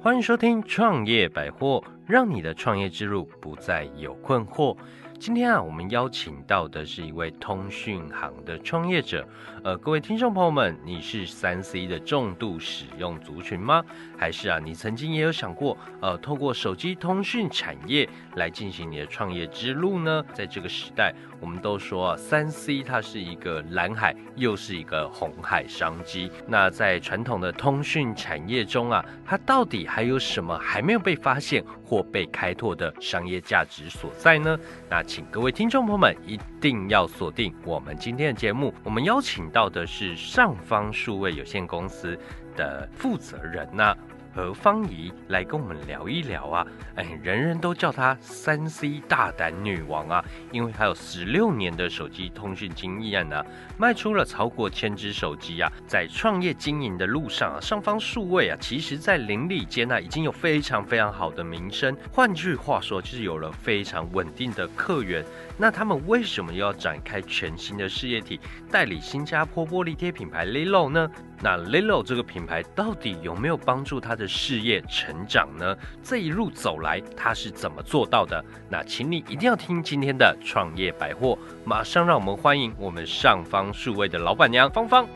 欢迎收听创业百货，让你的创业之路不再有困惑。今天啊，我们邀请到的是一位通讯行的创业者。呃，各位听众朋友们，你是三 C 的重度使用族群吗？还是啊，你曾经也有想过，呃，透过手机通讯产业来进行你的创业之路呢？在这个时代，我们都说啊，三 C 它是一个蓝海，又是一个红海商机。那在传统的通讯产业中啊，它到底还有什么还没有被发现或被开拓的商业价值所在呢？那请各位听众朋友们一定要锁定我们今天的节目。我们邀请到的是上方数位有限公司的负责人呐。何芳怡来跟我们聊一聊啊，哎，人人都叫她三 C 大胆女王啊，因为她有十六年的手机通讯经验呢，卖出了超过千只手机啊，在创业经营的路上啊，上方数位啊，其实在邻里间呢，已经有非常非常好的名声。换句话说，就是有了非常稳定的客源。那他们为什么要展开全新的事业体，代理新加坡玻璃贴品牌 Lilo 呢？那 Lilo 这个品牌到底有没有帮助他的事业成长呢？这一路走来，他是怎么做到的？那请你一定要听今天的创业百货，马上让我们欢迎我们上方数位的老板娘芳芳。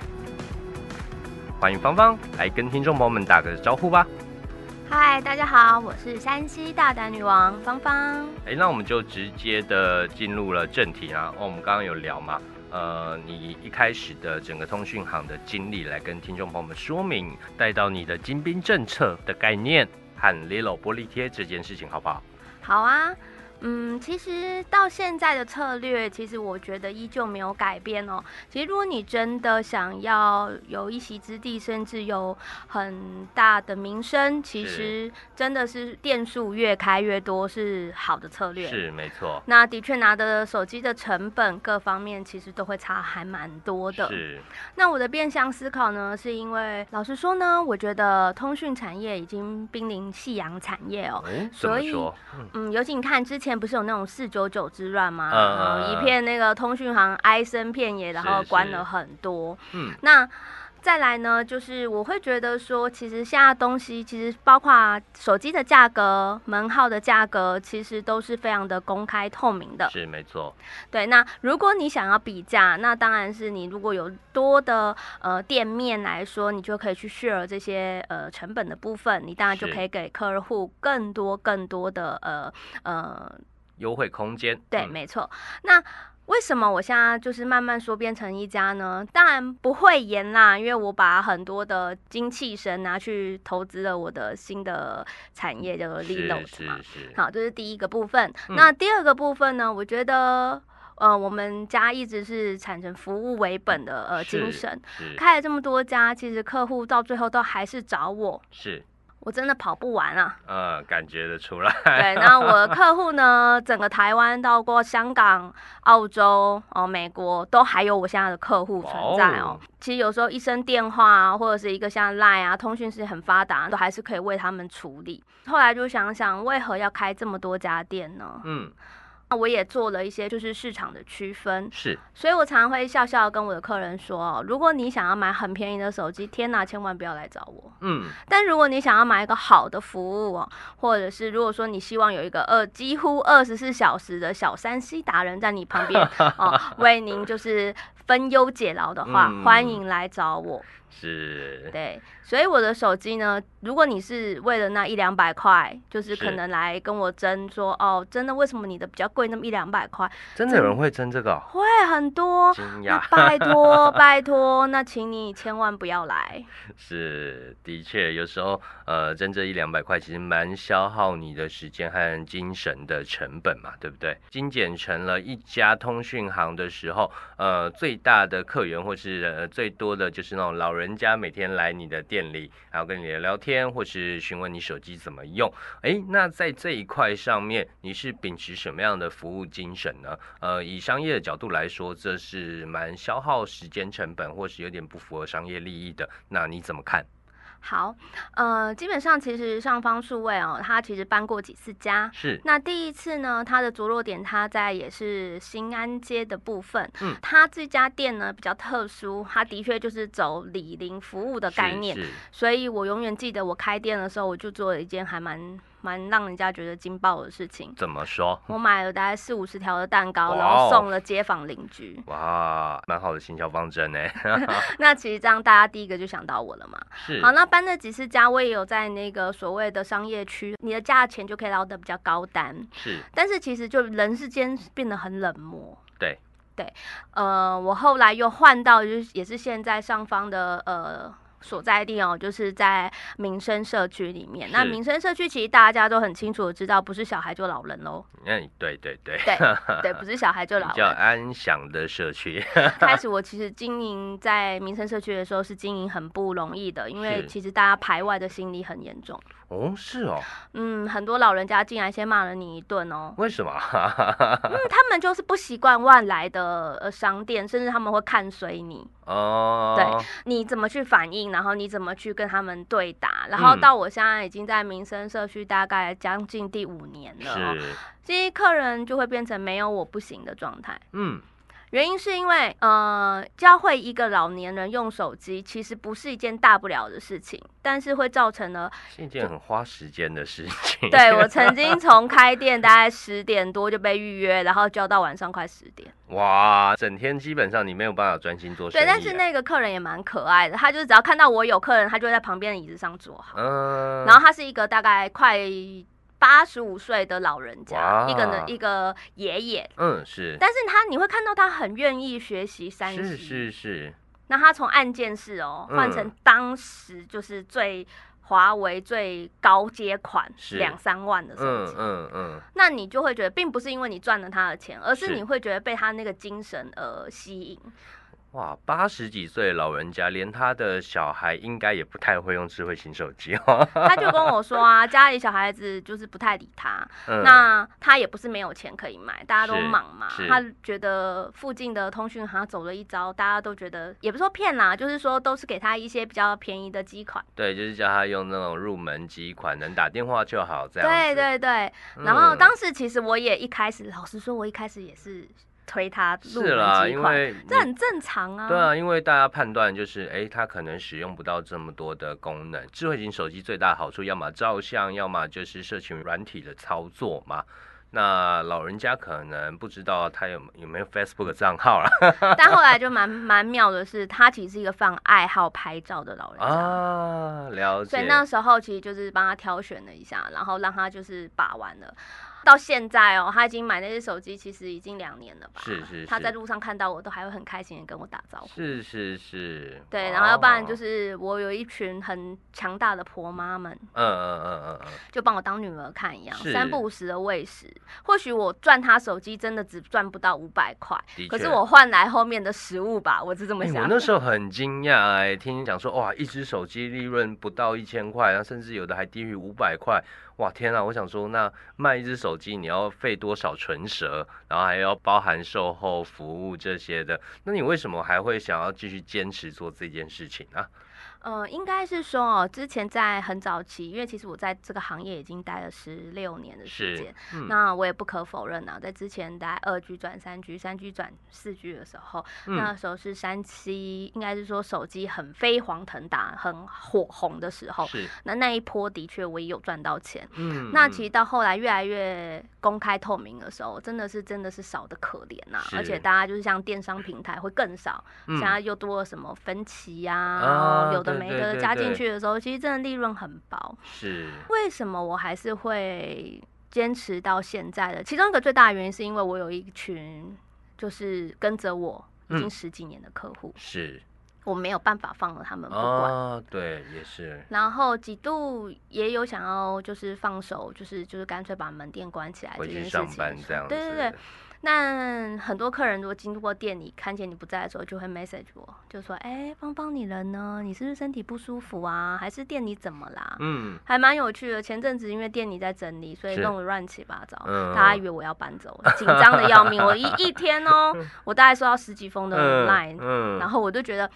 欢迎芳芳来跟听众朋友们打个招呼吧。嗨，大家好，我是山西大胆女王芳芳。哎，那我们就直接的进入了正题啊。哦，我们刚刚有聊嘛？呃，你一开始的整个通讯行的经历，来跟听众朋友们说明，带到你的精兵政策的概念和 Lilo 玻璃贴这件事情，好不好？好啊。嗯，其实到现在的策略，其实我觉得依旧没有改变哦。其实如果你真的想要有一席之地，甚至有很大的名声，其实真的是店数越开越多是好的策略。是没错。那的确拿的手机的成本各方面其实都会差还蛮多的。是。那我的变相思考呢，是因为老实说呢，我觉得通讯产业已经濒临夕阳产业哦。所以，嗯，尤其你看之前。不是有那种四九九之乱吗？嗯，一片那个通讯行哀声遍野，然后关了很多。嗯，那再来呢，就是我会觉得说，其实现在东西，其实包括手机的价格、门号的价格，其实都是非常的公开透明的。是没错。对，那如果你想要比价，那当然是你如果有多的呃店面来说，你就可以去 share 这些呃成本的部分，你当然就可以给客户更多更多的呃呃。优惠空间对，没错。那为什么我现在就是慢慢说变成一家呢？当然不会严啦，因为我把很多的精气神拿去投资了我的新的产业，叫做 Lilo 嘛。好，这是第一个部分。那第二个部分呢？我觉得呃，我们家一直是产生服务为本的呃精神，开了这么多家，其实客户到最后都还是找我。是。我真的跑不完啊！嗯，感觉得出来。对，那我的客户呢，整个台湾到过香港、澳洲、哦美国，都还有我现在的客户存在哦。其实有时候一声电话或者是一个像 Line 啊，通讯是很发达，都还是可以为他们处理。后来就想想，为何要开这么多家店呢？嗯。我也做了一些就是市场的区分，是，所以我常常会笑笑跟我的客人说哦，如果你想要买很便宜的手机，天哪，千万不要来找我。嗯，但如果你想要买一个好的服务哦，或者是如果说你希望有一个二几乎二十四小时的小三 C 达人在你旁边 哦，为您就是分忧解劳的话，欢迎来找我。是，对，所以我的手机呢，如果你是为了那一两百块，就是可能来跟我争说，哦，真的，为什么你的比较贵那么一两百块？真的有人会争这个？会很多，拜托 拜托，那请你千万不要来。是，的确，有时候呃，争这一两百块，其实蛮消耗你的时间和精神的成本嘛，对不对？精简成了一家通讯行的时候，呃，最大的客源或是呃最多的就是那种老人。家每天来你的店里，然后跟你聊聊天，或是询问你手机怎么用。哎，那在这一块上面，你是秉持什么样的服务精神呢？呃，以商业的角度来说，这是蛮消耗时间成本，或是有点不符合商业利益的。那你怎么看？好，呃，基本上其实上方数位哦，它其实搬过几次家。是，那第一次呢，它的着落点它在也是新安街的部分。嗯它这家店呢比较特殊，它的确就是走李林服务的概念，所以我永远记得我开店的时候，我就做了一件还蛮蛮让人家觉得惊爆的事情。怎么说？我买了大概四五十条的蛋糕，然后哦送了街坊邻居。哇，蛮好的行销方针呢。那其实这样大家第一个就想到我了嘛。是，好，那搬了几次家，我也有在那个所谓的商业区，你的价钱就可以捞得比较高单。是，但是其实就人世间变得很冷漠。对对，呃，我后来又换到就是也是现在上方的呃。所在地哦，就是在民生社区里面。那民生社区其实大家都很清楚的知道，不是小孩就老人喽。嗯，对对对，对对，不是小孩就比较老人。安详的社区。开始我其实经营在民生社区的时候是经营很不容易的，因为其实大家排外的心理很严重。哦，是哦，嗯，很多老人家进来先骂了你一顿哦，为什么？嗯，他们就是不习惯外来的呃商店，甚至他们会看随你，哦，对你怎么去反应，然后你怎么去跟他们对打，然后嗯。到我现在已经在民生社区大概将近第五年了、这些客人就会变成没有我不行的状态。嗯，原因是因为，呃，教会一个老年人用手机，其实不是一件大不了的事情，但是会造成了是一件很花时间的事情。对我曾 经从开店大概十点多就被预约，然后教到晚上快十点。哇，整天基本上你没有办法专心做生意。对，但是，那个客人也蛮可爱的，他就是只要看到我有客人，他就会在旁边的椅子上坐好。嗯，然后他是一个大概快八十五岁的老人家，一个呢一个爷爷，嗯是，但是他你会看到他很愿意学习三西。是是是，那他从按键式哦嗯。换成当时就是最华为最高阶款两三万的手嗯机，嗯嗯，那你就会觉得，并不是因为你赚了他的钱，而是是。你会觉得被他那个精神而吸引。哇，八十几岁老人家，连他的小孩应该也不太会用智慧型手机哦。他就跟我说啊，家里小孩子就是不太理他，嗯那他也不是没有钱可以买，大家都忙嘛。他觉得附近的通讯行走了一招，大家都觉得也不是说骗啦，就是说都是给他一些比较便宜的机款。对，就是叫他用那种入门机款，能打电话就好，这样对。对对，嗯然后当时其实我也一开始，老实说，我一开始也是推他入是啦，因为这很正常啊。对啊，因为大家判断就是，哎，他可能使用不到这么多的功能。智慧型手机最大的好处，要么照相，要么就是社群软体的操作嘛。那老人家可能不知道他有有没有 Facebook 账号啦。但后来就蛮蛮妙的是，他其实是一个非常爱好拍照的老人家。啊，了解。所以那时候其实就是帮他挑选了一下，然后让他就是把玩了。到现在哦，他已经买那只手机，其实已经两年了吧。是是是他在路上看到我都还会很开心的跟我打招呼。是是是，对，然后要不然就哦，是我有一群很强大的婆妈们，嗯嗯嗯嗯嗯，就帮我当女儿看一样，三不五时的喂食。或许我赚他手机真的只赚不到五百块，可是我换来后面的食物吧，我是这么哎想。我那时 候很惊讶哎，听你讲说哇，一只手机利润不到一千块，然后甚至有的还低于五百块，哇天啊！我想说，那卖一只手机你要费多少唇舌，然后还要包含售后服务这些的，那你为什么还会想要继续坚持做这件事情呢？呃，应该是说哦，之前在很早期，因为其实我在这个行业已经待了十六年的时间，，嗯。那我也不可否认啊，在之前待二 G 转三 G、三 G 转四 G 的时候，那嗯时候是山西，应该是说手机很飞黄腾达、很火红的时候，是，那那一波的确我也有赚到钱。嗯。那其实到后来越来越公开透明的时候，真的是真的是少的可怜呐、是而且大家就是像电商平台会更少，嗯。现在又多了什么分歧呀、啊然后有的对对没的加进去的时候，其实真的利润很薄。是。为什么我还是会坚持到现在的？其中一个最大的原因是因为我有一群就是跟着我已经嗯。十几年的客户，是。我没有办法放了他们不管。哦，对，也是，然后几度也有想要就是放手，就是就是干脆把门店关起来这件事情上班这样。子，对对对，那很多客人如果经过店里看见你不在的时候，就会 message 我，就说：“哎，芳芳你人呢？你是不是身体不舒服啊？还是店里怎么啦？”嗯还蛮有趣的。前阵子因为店里在整理，所以弄得乱七八糟，嗯大家以为我要搬走了，紧张的要命。我一一天哦，我大概收到十几封的嗯 line，、嗯然后我就觉得，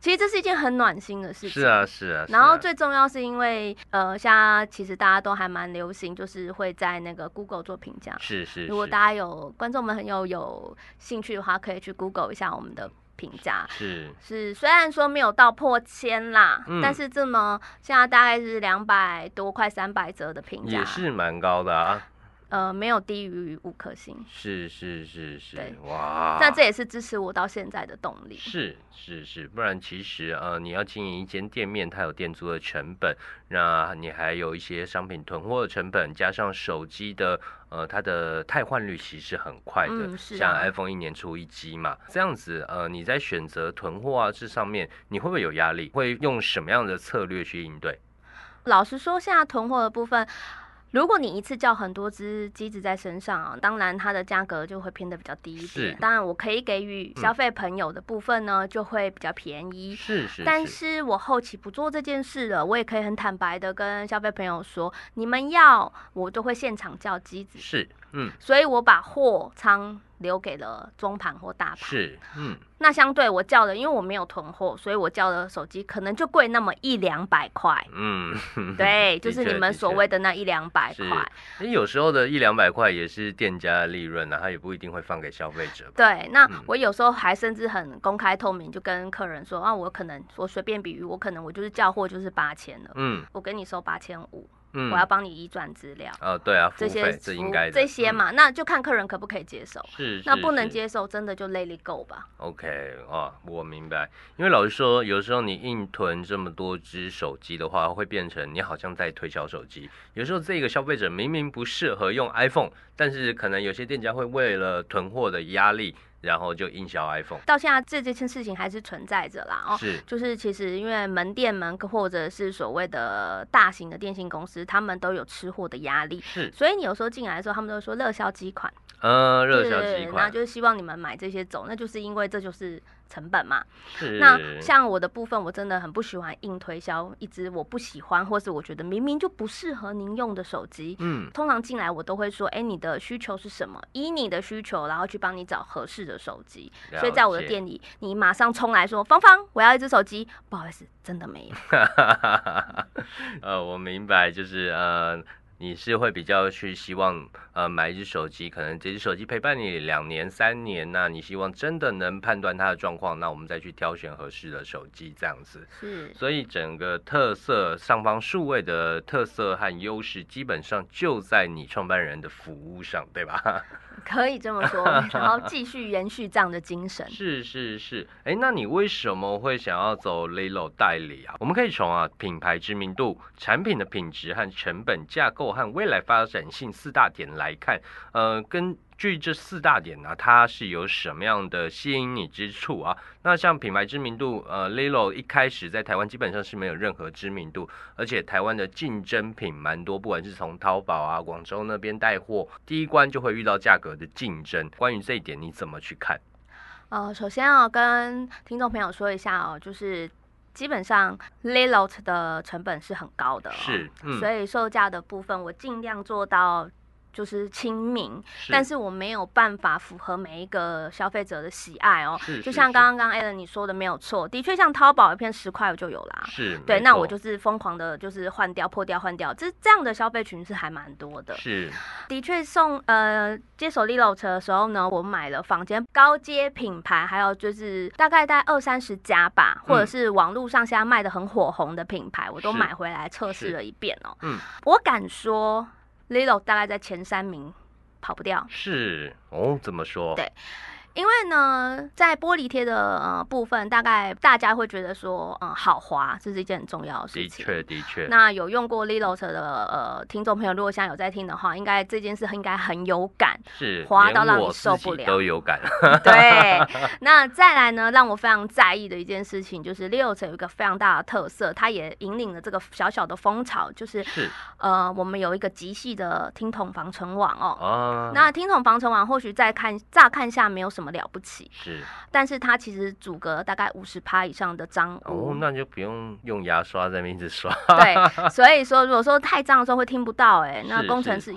其实这是一件很暖心的事情。是啊，是啊。然后最重要是因为，呃，现在其实大家都还蛮流行，就是会在那个 Google 做评价。是是。如果大家有观众们很有有兴趣的话，可以去 Google 一下我们的评价。是是，虽然说没有到破千啦，但是这么现在大概是两百多，快三百折的评价，也是蛮高的啊。呃，没有低于五颗星，是是是是，哇，那这也是支持我到现在的动力。是是是，不然其实呃，你要经营一间店面，它有店租的成本，那你还有一些商品囤货的成本，加上手机的呃，它的汰换率其实很快的，像 iPhone 一年出一机嘛，这样子呃，你在选择囤货啊这上面，你会不会有压力？会用什么样的策略去应对？老实说，现在囤货的部分。如果你一次叫很多只机子在身上啊，当然它的价格就会偏的比较低一点。当然我可以给予消费朋友的部分呢，就会比较便宜。是是。但是我后期不做这件事了，我也可以很坦白的跟消费朋友说，你们要我都会现场叫机子。是，嗯。所以我把货仓。留给了中盘或大盘，是，嗯，那相对我叫的，因为我没有囤货，所以我叫的手机可能就贵那么一两百块，嗯，对，就是你们所谓的那一两百块。你有时候的一两百块也是店家的利润啊，他也不一定会放给消费者。对，那我有时候还甚至很公开透明，就跟客人说啊，我可能我随便比喻，我可能我就是叫货就是八千了，嗯，我给你收八千五。我要帮你移转资料。呃，对啊，这些这应该这些嘛，那就看客人可不可以接受。是，那不能接受，真的就 let it go 吧。OK，哦，我明白。因为老实说，有时候你硬囤这么多只手机的话，会变成你好像在推销手机。有时候这个消费者明明不适合用 iPhone，但是可能有些店家会为了囤货的压力。然后就营销 iPhone，到现在这件事情还是存在着啦。哦，是，就是其实因为门店们或者是所谓的大型的电信公司，他们都有吃货的压力，是，所以你有时候进来的时候，他们都说热销几款，呃，热销几款，那就是希望你们买这些走，那就是因为这就是。成本嘛，那像我的部分，我真的很不喜欢硬推销一只我不喜欢，或是我觉得明明就不适合您用的手机。嗯，通常进来我都会说，哎，你的需求是什么？依你的需求，然后去帮你找合适的手机。所以在我的店里，你马上冲来说，芳芳，我要一只手机。不好意思，真的没有。呃，我明白，就是呃。你是会比较去希望呃买一只手机，可能这只手机陪伴你两年三年，那你希望真的能判断它的状况，那我们再去挑选合适的手机这样子。是，所以整个特色上方数位的特色和优势，基本上就在你创办人的服务上，对吧？可以这么说，然后继续延续这样的精神。是 是是，哎，那你为什么会想要走 Lilo 代理啊？我们可以从啊品牌知名度、产品的品质和成本架构和未来发展性四大点来看，呃，根。据这四大点呢，它是有什么样的吸引你之处啊？那像品牌知名度，呃，Lilo 一开始在台湾基本上是没有任何知名度，而且台湾的竞争品蛮多，不管是从淘宝啊、广州那边带货，第一关就会遇到价格的竞争。关于这一点，你怎么去看？呃，首先要跟听众朋友说一下哦，就是基本上，lilot 的成本是很高的，是，所以售价的部分我尽量做到。就是亲民，但是我没有办法符合每一个消费者的喜爱哦。就像刚刚刚 Alan 你说的没有错，的确像淘宝一片十块我就有啦。是，对，那我就是疯狂的，就是换掉破掉换掉，这这样的消费群是还蛮多的。是，的确送呃接手 Lilo 车的时候呢，我买了房间高阶品牌，还有就是大概在二三十家吧，或者是网络上现在卖的很火红的品牌，我都买回来测试了一遍哦。嗯，我敢说。Lilo 大概在前三名，跑不掉。是哦，怎么说？对。因为呢，在玻璃贴的呃部分，大概大家会觉得说，嗯，好滑，这是一件很重要的事情。的确，的确。那有用过 Lilo 的呃听众朋友，如果现在有在听的话，应该这件事应该很有感，是滑到让你受不了，都有感。对。那再来呢，让我非常在意的一件事情，就是 Lilo 有一个非常大的特色，它也引领了这个小小的风潮，就是呃，我们有一个极细的听筒防尘网哦。哦。那听筒防尘网或许在看乍看下没有什么。么了不起，是但是它其实阻隔大概五十趴以上的脏污。哦，那就不用用牙刷在那边一直刷。对，所以说如果说太脏的时候会听不到、哎，那工程师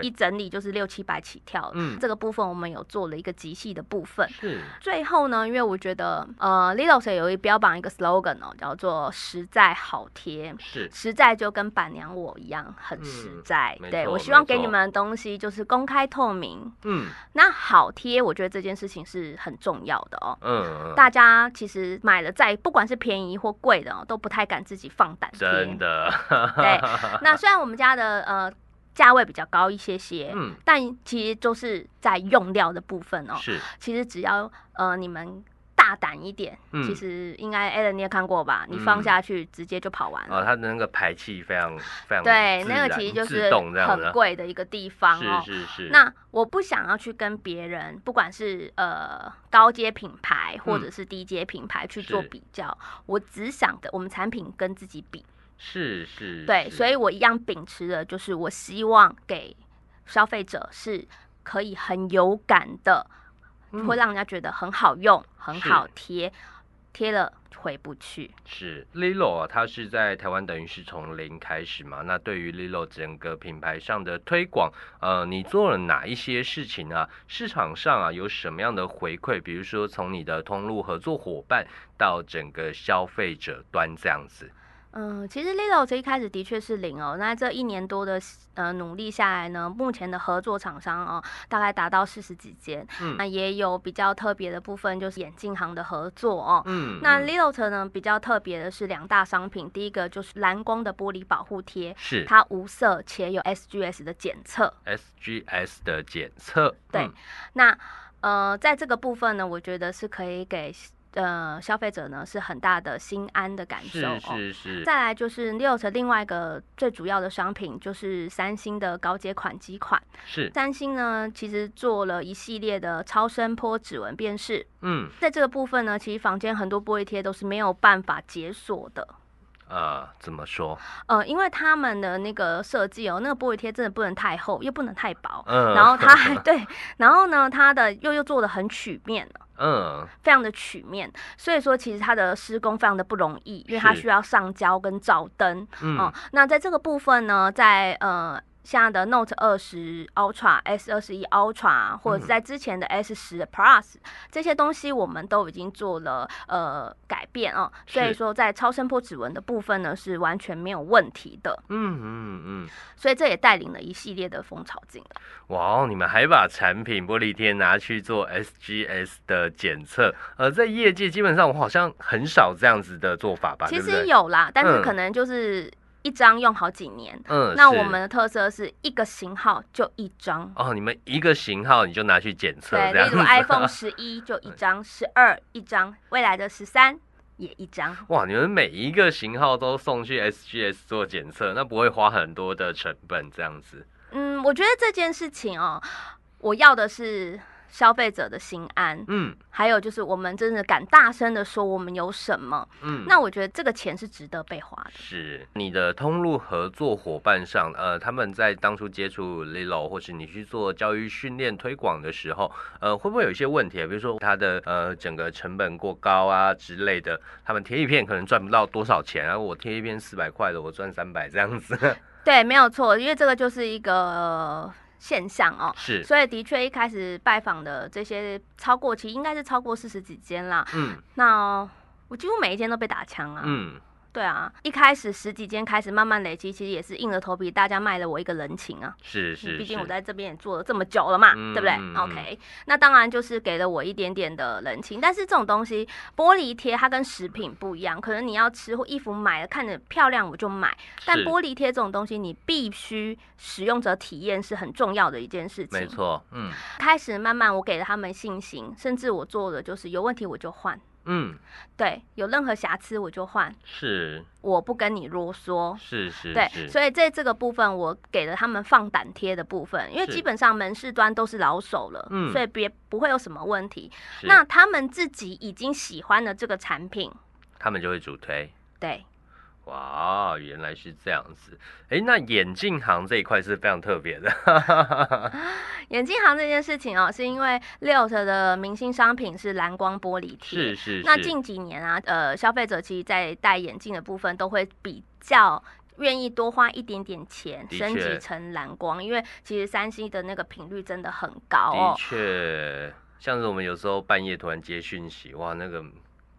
一一整理就是六七百起跳，嗯这个部分我们有做了一个极细的部分。是最后呢，因为我觉得呃 l i l o s 有一标榜一个 slogan 哦，叫做实在好贴。是实在就跟板娘我一样很实嗯在，对我希望给你们的东西就是公开透明。嗯那好贴，我觉得这件事情是很重要的哦。嗯，嗯大家其实买了再不管是便宜或贵的哦，都不太敢自己放胆贴。真的 对，那虽然我们家的呃价位比较高一些些，嗯但其实就是在用料的部分哦。是其实只要呃你们大胆一点，嗯其实应该 Alan 你也看过吧？你放嗯下去直接就跑完了。哦，它的那个排气非常非常对，那个其实就是很贵的一个地方哦。是是是，那我不想要去跟别人，不管是呃高阶品牌或者是低阶品牌去做比较，我只想的我们产品跟自己比。是是，对，所以我一样秉持的就是我希望给消费者是可以很有感的，嗯会让人家觉得很好用、很好贴，贴了回不去。是 Lilo 啊，它是在台湾等于是从零开始嘛。那对于 Lilo 整个品牌上的推广，呃，你做了哪一些事情啊？市场上啊有什么样的回馈？比如说从你的通路合作伙伴到整个消费者端这样子。嗯，其实 Lilo 这一开始的确是零哦，那这一年多的呃努力下来呢，目前的合作厂商哦，大概达到四十几间，嗯。那也有比较特别的部分，就是眼镜行的合作哦。嗯，那嗯。Lilo 呢比较特别的是两大商品，第一个就是蓝光的玻璃保护贴，是。它无色且有 SGS 的检测。SGS 的检测，对嗯。那呃，在这个部分呢，我觉得是可以给呃消费者呢是很大的心安的感受是哦。是是，再来就是的另外一个最主要的商品，就是三星的高阶款机款。是，三星呢，其实做了一系列的超声波指纹辨识，嗯在这个部分呢，其实房间很多玻璃贴都是没有办法解锁的。呃，怎么说？呃，因为他们的那个设计哦，那个玻璃贴真的不能太厚，又不能太薄，嗯，然后 它还对，然后呢，它的又又做的很曲面嗯非常的曲面，所以说其实它的施工非常的不容易，因为它需要上胶跟照灯。嗯哦，那在这个部分呢，在呃。像的 Note 二十 Ultra、S 二十一 Ultra，或者是嗯在之前的 S 十 Plus、这些东西，我们都已经做了呃改变哦。所以说，在超声波指纹的部分呢，是完全没有问题的。嗯嗯嗯，所以这也带领了一系列的风潮进来。哇哦，你们还把产品玻璃贴拿去做 SGS 的检测，呃，在业界基本上我好像很少这样子的做法吧？其实有啦，但是嗯可能就是一张用好几年。嗯，那我们的特色是一个型号就一张，哦，你们一个型号你就拿去检测对，例如 iPhone 十一就一张，十二一张，未来的十三也一张。哇，你们每一个型号都送去 SGS 做检测，那不会花很多的成本这样子？嗯，我觉得这件事情哦，我要的是消费者的心安，嗯。还有就是我们真的敢大声的说我们有什么，嗯，那我觉得这个钱是值得被花的。是。你的通路合作伙伴上，呃，他们在当初接触 Lilo 或是你去做教育训练推广的时候，呃，会不会有一些问题？啊？比如说他的呃整个成本过高啊之类的，他们贴一片可能赚不到多少钱啊，我贴一片四百块的，我赚三百这样子，对，没有错，因为这个就是一个、呃现象哦。是，所以的确，一开始拜访的这些超过，其实应该是超过四十几间啦。嗯那我几乎每一间都被打枪啊。嗯，对啊，一开始十几间开始慢慢累积，其实也是硬着头皮，大家卖了我一个人情啊。是是，毕竟我在这边也做了这么久了嘛，嗯对不对、嗯嗯 o k 那当然就是给了我一点点的人情，但是这种东西，玻璃贴它跟食品不一样，可能你要吃或衣服买了看着漂亮我就买，但玻璃贴这种东西，你必须使用者体验是很重要的一件事情。没错，嗯开始慢慢我给了他们信心，甚至我做的就是有问题我就换，嗯，对，有任何瑕疵我就换，是。我不跟你啰嗦。是是，对，所以在这个部分，我给了他们放胆贴的部分，因为基本上门市端都是老手了，嗯。所以别不会有什么问题。那他们自己已经喜欢了这个产品，他们就会主推。对，哇，原来是这样子。哎，那眼镜行这一块是非常特别的。眼镜行这件事情哦，是因为 Liot 的明星商品是蓝光玻璃贴。是是。那近几年啊，呃，消费者其实，在戴眼镜的部分都会比较愿意多花一点点钱，升级成蓝光，因为其实三星的那个频率真的很高哦。的确，像是我们有时候半夜突然接讯息，哇，那个。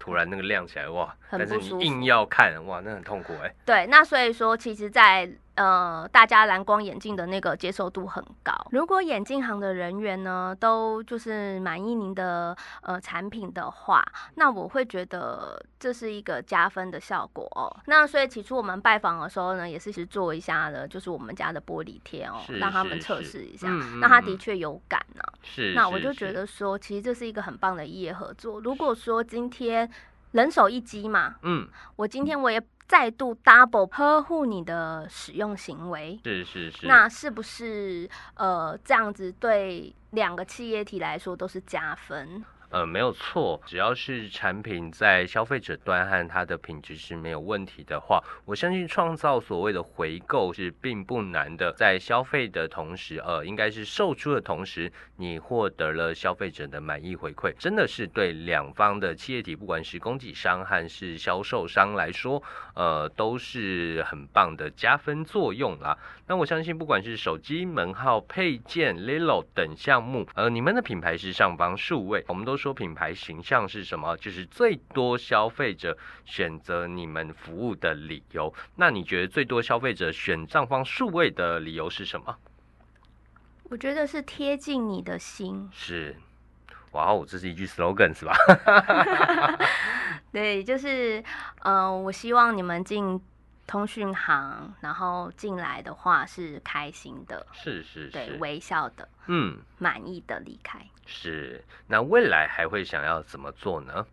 突然那个亮起来哇，但是你。硬要看哇，那很痛苦哎。对，那所以说，其实，在呃，大家蓝光眼镜的那个接受度很高。如果眼镜行的人员呢，都就是满意您的呃产品的话，那我会觉得这是一个加分的效果哦。那所以起初我们拜访的时候呢，也是去做一下的，就是我们家的玻璃贴哦，让他们测试一下。那他的确有感呢。是。那我就觉得说，其实这是一个很棒的业合作。如果说今天人手一机嘛，嗯，我今天我也。再度 double 呵护你的使用行为，是是是，那是不是呃这样子对两个企业体来说都是加分？呃，没有错，只要是产品在消费者端和它的品质是没有问题的话，我相信创造所谓的回购是并不难的。在消费的同时，呃，应该是售出的同时，你获得了消费者的满意回馈，真的是对两方的企业体，不管是供给商还是销售商来说，呃，都是很棒的加分作用啦。那我相信，不管是手机门号、配件、Lilo 等项目，呃，你们的品牌是上方数位，我们都说。说品牌形象是什么？就是最多消费者选择你们服务的理由。那你觉得最多消费者选上方数位的理由是什么？我觉得是贴近你的心。是，哇哦，这是一句 slogan 是吧？对，就是，嗯，我希望你们进。通讯行，然后进来的话是开心的，是是，对，微笑的，嗯，满意的离开。是，那未来还会想要怎么做呢？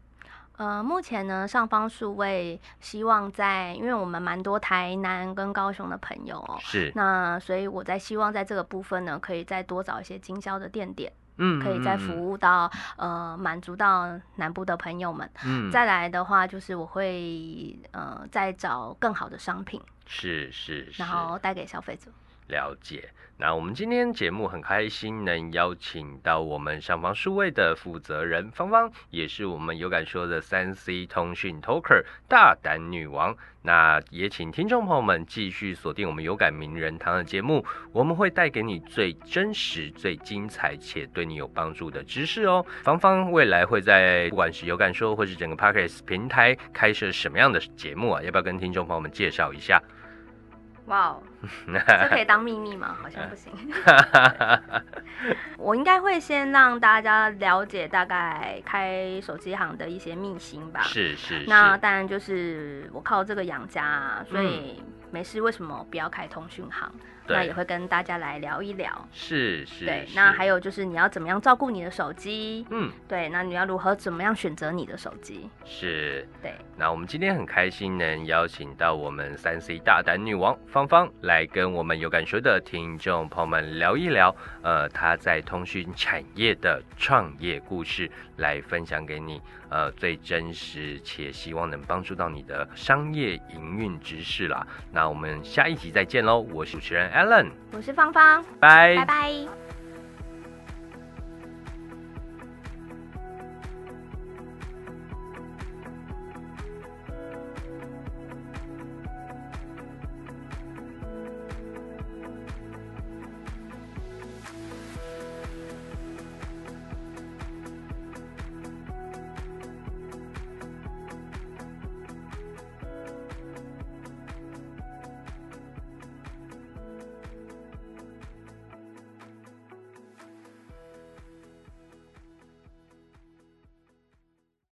呃，目前呢，上方数位希望在，因为我们蛮多台南跟高雄的朋友哦，是，那所以我在希望在这个部分呢，可以再多找一些经销的店点。嗯，可以再服务到呃满足到南部的朋友们。嗯，再来的话就是我会呃再找更好的商品，是是，然后带给消费者。了解。那我们今天节目很开心能邀请到我们上方数位的负责人芳芳，也是我们有感说的三 C 通讯 Talker 大胆女王。那也请听众朋友们继续锁定我们有感名人堂的节目，我们会带给你最真实、最精彩且对你有帮助的知识哦。芳芳未来会在不管是有感说或是整个 Podcast 平台开设什么样的节目啊？要不要跟听众朋友们介绍一下？哇哦，这可以当秘密吗？好像不行。我应该会先让大家了解大概开手机行的一些秘辛吧。是是。那当然就是我靠这个养家，所以没事为什么不要开通讯行？那也会跟大家来聊一聊，是是，对。那还有就是你要怎么样照顾你的手机？嗯，对。那你要如何怎么样选择你的手机？是，对。那我们今天很开心能邀请到我们三 C 大胆女王芳芳来跟我们有感说的听众朋友们聊一聊，呃，她在通讯产业的创业故事，来分享给你，呃，最真实且希望能帮助到你的商业营运知识啦。那我们下一集再见喽，我是主持人。Allen，我是芳芳，拜。拜拜。